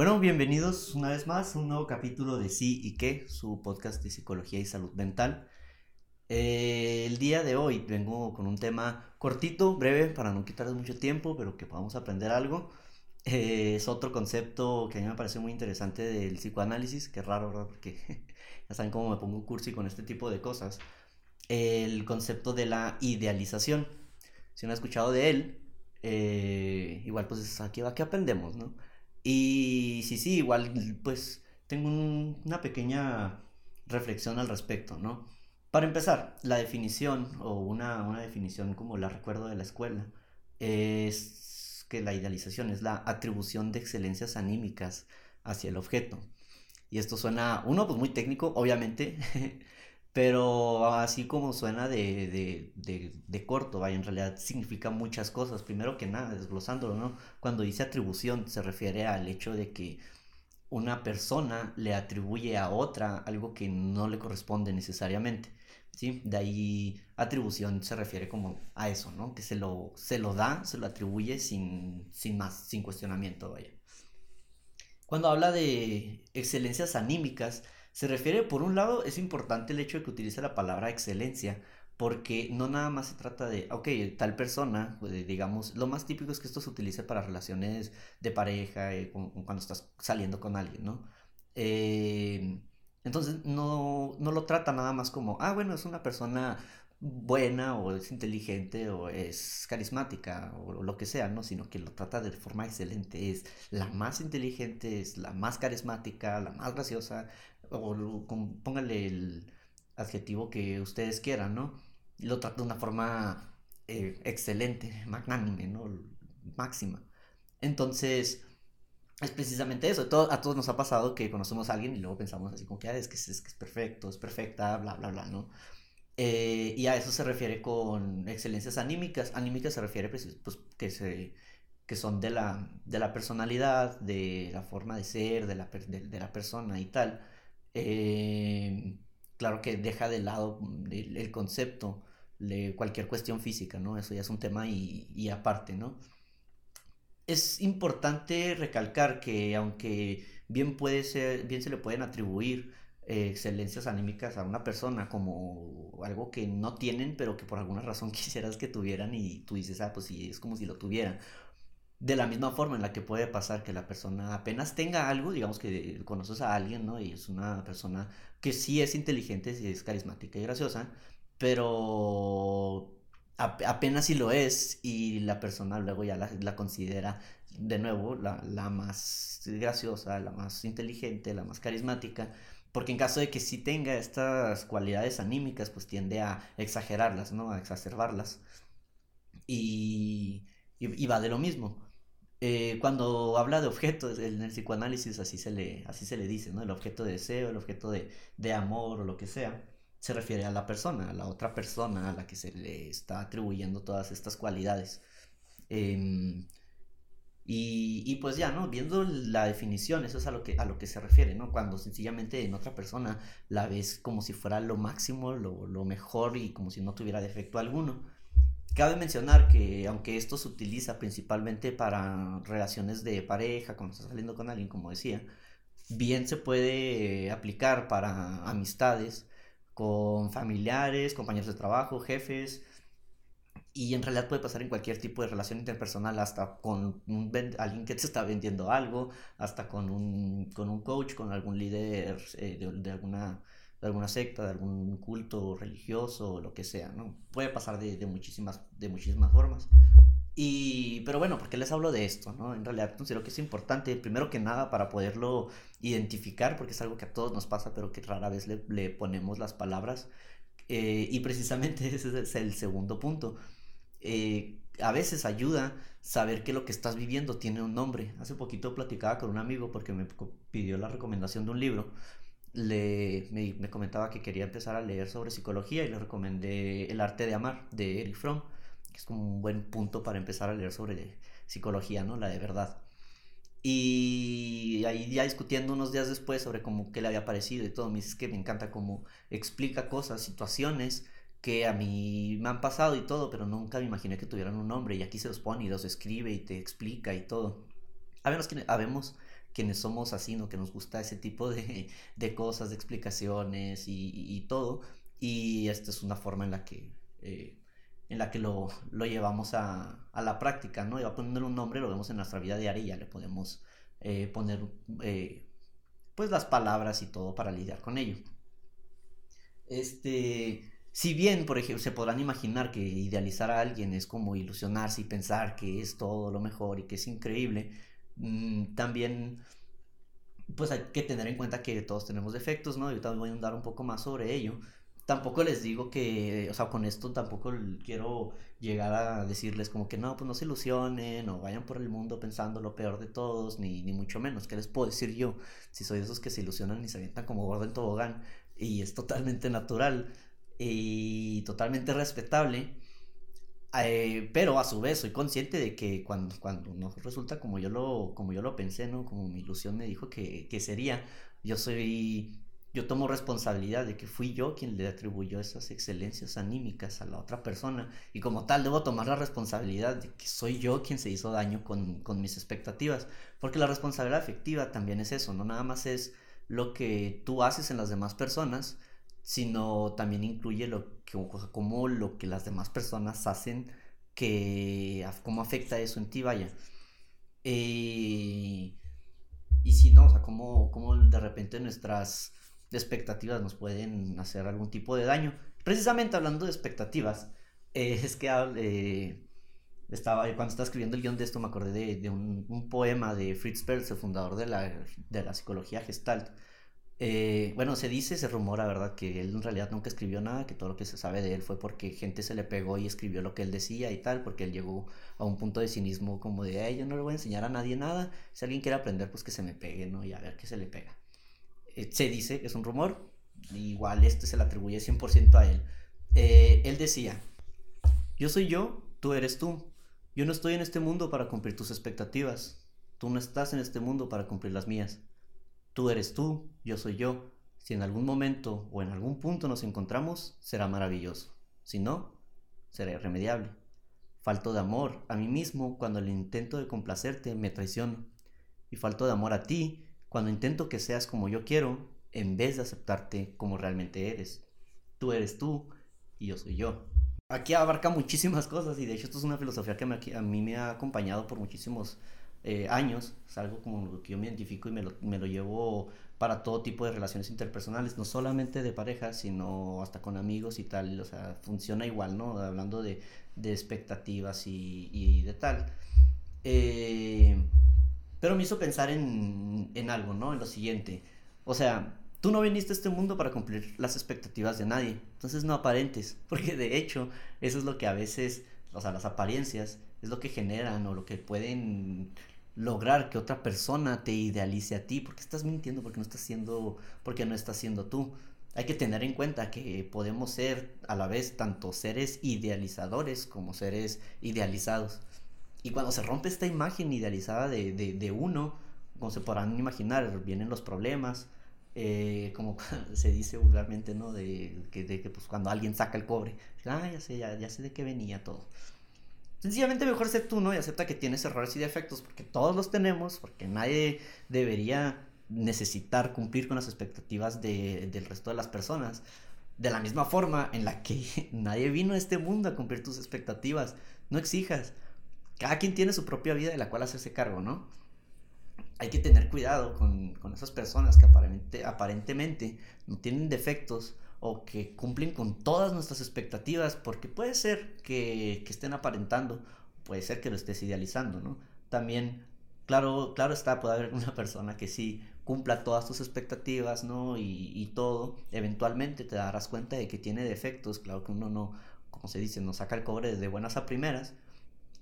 Bueno, bienvenidos una vez más a un nuevo capítulo de Sí y qué, su podcast de psicología y salud mental. Eh, el día de hoy vengo con un tema cortito, breve, para no quitarles mucho tiempo, pero que podamos aprender algo. Eh, es otro concepto que a mí me parece muy interesante del psicoanálisis, que raro, ¿verdad? Porque ya saben cómo me pongo cursi con este tipo de cosas. El concepto de la idealización. Si no ha escuchado de él, eh, igual pues aquí va que aprendemos, ¿no? Y sí, sí, igual pues tengo una pequeña reflexión al respecto, ¿no? Para empezar, la definición, o una, una definición como la recuerdo de la escuela, es que la idealización es la atribución de excelencias anímicas hacia el objeto. Y esto suena, uno, pues muy técnico, obviamente, pero así como suena de, de, de, de, corto, vaya, en realidad significa muchas cosas. Primero que nada, desglosándolo, ¿no? Cuando dice atribución se refiere al hecho de que una persona le atribuye a otra algo que no le corresponde necesariamente. ¿sí? De ahí atribución se refiere como a eso, ¿no? Que se lo, se lo da, se lo atribuye sin, sin más, sin cuestionamiento, vaya. Cuando habla de excelencias anímicas, se refiere, por un lado, es importante el hecho de que utilice la palabra excelencia, porque no nada más se trata de, ok, tal persona, pues, digamos, lo más típico es que esto se utilice para relaciones de pareja, eh, cuando estás saliendo con alguien, ¿no? Eh, entonces no, no lo trata nada más como, ah, bueno, es una persona buena o es inteligente o es carismática o lo que sea, ¿no? Sino que lo trata de forma excelente. Es la más inteligente, es la más carismática, la más graciosa, o póngale el adjetivo que ustedes quieran, ¿no? Lo trata de una forma eh, excelente, magnánime, ¿no? Máxima. Entonces, es precisamente eso. a todos nos ha pasado que conocemos a alguien y luego pensamos así como que, ah, es, que es, perfecto, es perfecta, bla, bla, bla, ¿no? Eh, y a eso se refiere con excelencias anímicas. Anímicas se refiere pues, pues, que, se, que son de la, de la personalidad, de la forma de ser, de la, de, la persona y tal. Eh, claro que deja de lado el, concepto de cualquier cuestión física, ¿no? Eso ya es un tema y, y aparte, ¿no? es importante recalcar que aunque bien puede ser, bien se le pueden atribuir eh, excelencias anímicas a una persona como algo que no tienen, pero que por alguna razón quisieras que tuvieran y tú dices, ah, pues sí, es como si lo tuvieran. De la misma forma en la que puede pasar que la persona apenas tenga algo, digamos que conoces a alguien, ¿no? Y es una persona que sí es inteligente, sí es carismática y graciosa, pero apenas si lo es y la persona luego ya la, considera de nuevo la, la, más graciosa, la más inteligente, la más carismática, porque en caso de que sí tenga estas cualidades anímicas, pues tiende a exagerarlas, ¿no? A exacerbarlas. Y, y, va de lo mismo. Eh, cuando habla de objetos, en el psicoanálisis así se le, así se le dice, ¿no? El objeto de deseo, el objeto de, de amor o lo que sea se refiere a la persona, a la otra persona a la que se le está atribuyendo todas estas cualidades. Em, y, pues ya, ¿no? Viendo la definición, eso es a lo que, a lo que se refiere, ¿no? Cuando sencillamente en otra persona la ves como si fuera lo máximo, lo, lo mejor y como si no tuviera defecto alguno. Cabe mencionar que aunque esto se utiliza principalmente para relaciones de pareja, cuando estás saliendo con alguien, como decía, bien se puede aplicar para amistades, con familiares, compañeros de trabajo, jefes. Y en realidad puede pasar en cualquier tipo de relación interpersonal, hasta con un alguien que te está vendiendo algo, hasta con un, con un coach, con algún líder eh, de, alguna, de alguna secta, de algún culto religioso, lo que sea, ¿no? Puede pasar de, de muchísimas, de muchísimas formas. Y, pero bueno, ¿por qué les hablo de esto? ¿no? En realidad considero que es importante, primero que nada, para poderlo identificar, porque es algo que a todos nos pasa, pero que rara vez le, le ponemos las palabras. Eh, y precisamente ese es el segundo punto. Eh, a veces ayuda saber que lo que estás viviendo tiene un nombre. Hace poquito platicaba con un amigo porque me pidió la recomendación de un libro. Le, me, me comentaba que quería empezar a leer sobre psicología y le recomendé El arte de amar de Eric Fromm que es como un buen punto para empezar a leer sobre psicología, ¿no? La de verdad. Y ahí ya discutiendo unos días después sobre cómo qué le había parecido y todo, me dice que me encanta cómo explica cosas, situaciones que a mí me han pasado y todo, pero nunca me imaginé que tuvieran un nombre y aquí se los pone y los escribe y te explica y todo. Habemos, quienes somos así, ¿no? Que nos gusta ese tipo de, de cosas, de explicaciones y, todo. Y esta es una forma en la que, eh, en la que lo, lo llevamos a, a, la práctica, ¿no? Y va poner un nombre, lo vemos en nuestra vida diaria y ya le podemos eh, poner, eh, pues, las palabras y todo para lidiar con ello. Este, si bien, por ejemplo, se podrán imaginar que idealizar a alguien es como ilusionarse y pensar que es todo lo mejor y que es increíble, mm, también pues hay que tener en cuenta que todos tenemos defectos, ¿no? Yo voy a andar un poco más sobre ello. Tampoco les digo que, o sea, con esto tampoco quiero llegar a decirles como que no, pues no se ilusionen o vayan por el mundo pensando lo peor de todos, ni, ni mucho menos. ¿Qué les puedo decir yo? Si soy de esos que se ilusionan y se avientan como gordo en tobogán y es totalmente natural y totalmente respetable. Eh, pero a su vez soy consciente de que cuando, cuando no resulta como yo lo, como yo lo pensé, ¿no? Como mi ilusión me dijo que, que sería, yo soy, yo tomo responsabilidad de que fui yo quien le atribuyó esas excelencias anímicas a la otra persona. Y como tal debo tomar la responsabilidad de que soy yo quien se hizo daño con, con mis expectativas, porque la responsabilidad afectiva también es eso, no nada más es lo que tú haces en las demás personas, sino también incluye lo que, como lo que las demás personas hacen, que cómo afecta eso en ti, vaya. Eh, y si no, o sea, cómo, cómo de repente nuestras expectativas nos pueden hacer algún tipo de daño. Precisamente hablando de expectativas, eh, es que eh, estaba, cuando estaba escribiendo el guion de esto me acordé de, un, un, poema de Fritz Perls, el fundador de la, de la psicología gestalt, eh, bueno, se dice, se rumora, ¿verdad? Que él en realidad nunca escribió nada, que todo lo que se sabe de él fue porque gente se le pegó y escribió lo que él decía y tal, porque él llegó a un punto de cinismo como de, Ay, yo no le voy a enseñar a nadie nada, si alguien quiere aprender, pues que se me pegue, ¿no? Y a ver qué se le pega. Eh, se dice, es un rumor, igual este se le atribuye 100% a él. Eh, él decía, yo soy yo, tú eres tú. Yo no estoy en este mundo para cumplir tus expectativas. Tú no estás en este mundo para cumplir las mías. Tú eres tú, yo soy yo. Si en algún momento o en algún punto nos encontramos, será maravilloso. Si no, será irremediable. Falto de amor a mí mismo cuando el intento de complacerte me traiciono. Y falto de amor a ti cuando intento que seas como yo quiero en vez de aceptarte como realmente eres. Tú eres tú y yo soy yo. Aquí abarca muchísimas cosas y de hecho esto es una filosofía que a mí me ha acompañado por muchísimos eh, años, es algo como lo que yo me identifico y me lo, me lo, llevo para todo tipo de relaciones interpersonales, no solamente de pareja, sino hasta con amigos y tal, o sea, funciona igual, ¿no? Hablando de, de expectativas y, y, de tal. Eh, pero me hizo pensar en, en algo, ¿no? En lo siguiente, o sea, tú no viniste a este mundo para cumplir las expectativas de nadie, entonces no aparentes, porque de hecho eso es lo que a veces, o sea, las apariencias es lo que generan o lo que pueden lograr que otra persona te idealice a ti, porque estás mintiendo, porque no estás siendo, porque no estás siendo tú. Hay que tener en cuenta que podemos ser a la vez tanto seres idealizadores como seres idealizados. Y cuando se rompe esta imagen idealizada de, de, uno, como se podrán imaginar, vienen los problemas, eh, como se dice vulgarmente, ¿no? De que, de que pues, cuando alguien saca el cobre, ah, ya sé, ya, ya sé de qué venía todo. Sencillamente mejor ser tú, ¿no? Y acepta que tienes errores y defectos, porque todos los tenemos, porque nadie debería necesitar cumplir con las expectativas de, del resto de las personas. De la misma forma en la que nadie vino a este mundo a cumplir tus expectativas. No exijas. Cada quien tiene su propia vida de la cual hacerse cargo, ¿no? Hay que tener cuidado con, con esas personas que aparentemente, aparentemente no tienen defectos o que cumplen con todas nuestras expectativas, porque puede ser que, estén aparentando, puede ser que lo estés idealizando, ¿no? También, claro, claro está, puede haber una persona que sí cumpla todas tus expectativas, ¿no? Y, todo, eventualmente te darás cuenta de que tiene defectos, claro que uno no, como se dice, no saca el cobre de buenas a primeras,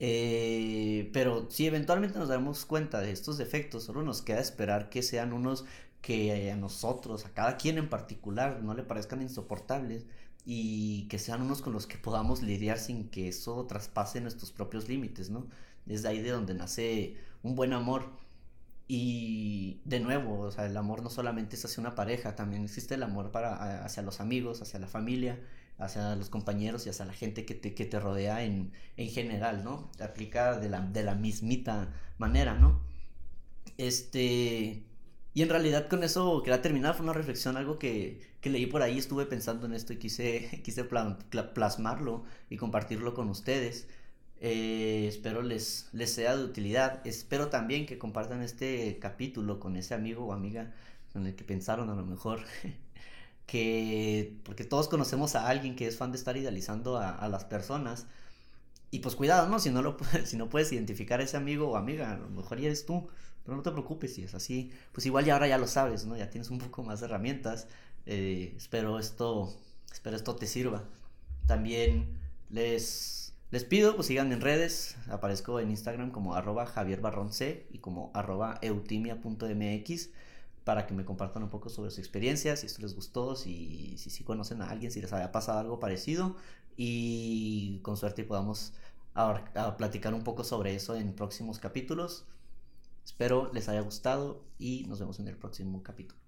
eh, pero si eventualmente nos damos cuenta de estos defectos, solo nos queda esperar que sean unos que a nosotros, a cada quien en particular, no le parezcan insoportables y que sean unos con los que podamos lidiar sin que eso traspase nuestros propios límites, ¿no? Es ahí de donde nace un buen amor. Y de nuevo, o sea, el amor no solamente es hacia una pareja, también existe el amor para, hacia los amigos, hacia la familia, hacia los compañeros y hacia la gente que te, te rodea en, en general, ¿no? Aplica de la, de la mismita manera, ¿no? Este, y en realidad con eso quería terminar, fue una reflexión, algo que, que leí por ahí, estuve pensando en esto y quise, quise plasmarlo y compartirlo con ustedes. Eh, espero les, les sea de utilidad. Espero también que compartan este capítulo con ese amigo o amiga con el que pensaron a lo mejor. que porque todos conocemos a alguien que es fan de estar idealizando a, a las personas. Y pues cuidado, ¿no? Si no, lo, si no puedes identificar a ese amigo o amiga, a lo mejor eres tú. Pero no te preocupes si es así. Pues igual ya ahora ya lo sabes, ¿no? Ya tienes un poco más de herramientas. Eh, espero esto, espero esto te sirva. También les, les pido, pues síganme en redes. Aparezco en Instagram como arroba Javier y como arroba eutimia.mx para que me compartan un poco sobre su experiencia, si esto les gustó, si, si, si conocen a alguien, si les había pasado algo parecido y con suerte podamos a platicar un poco sobre eso en próximos capítulos. Espero les haya gustado y nos vemos en el próximo capítulo.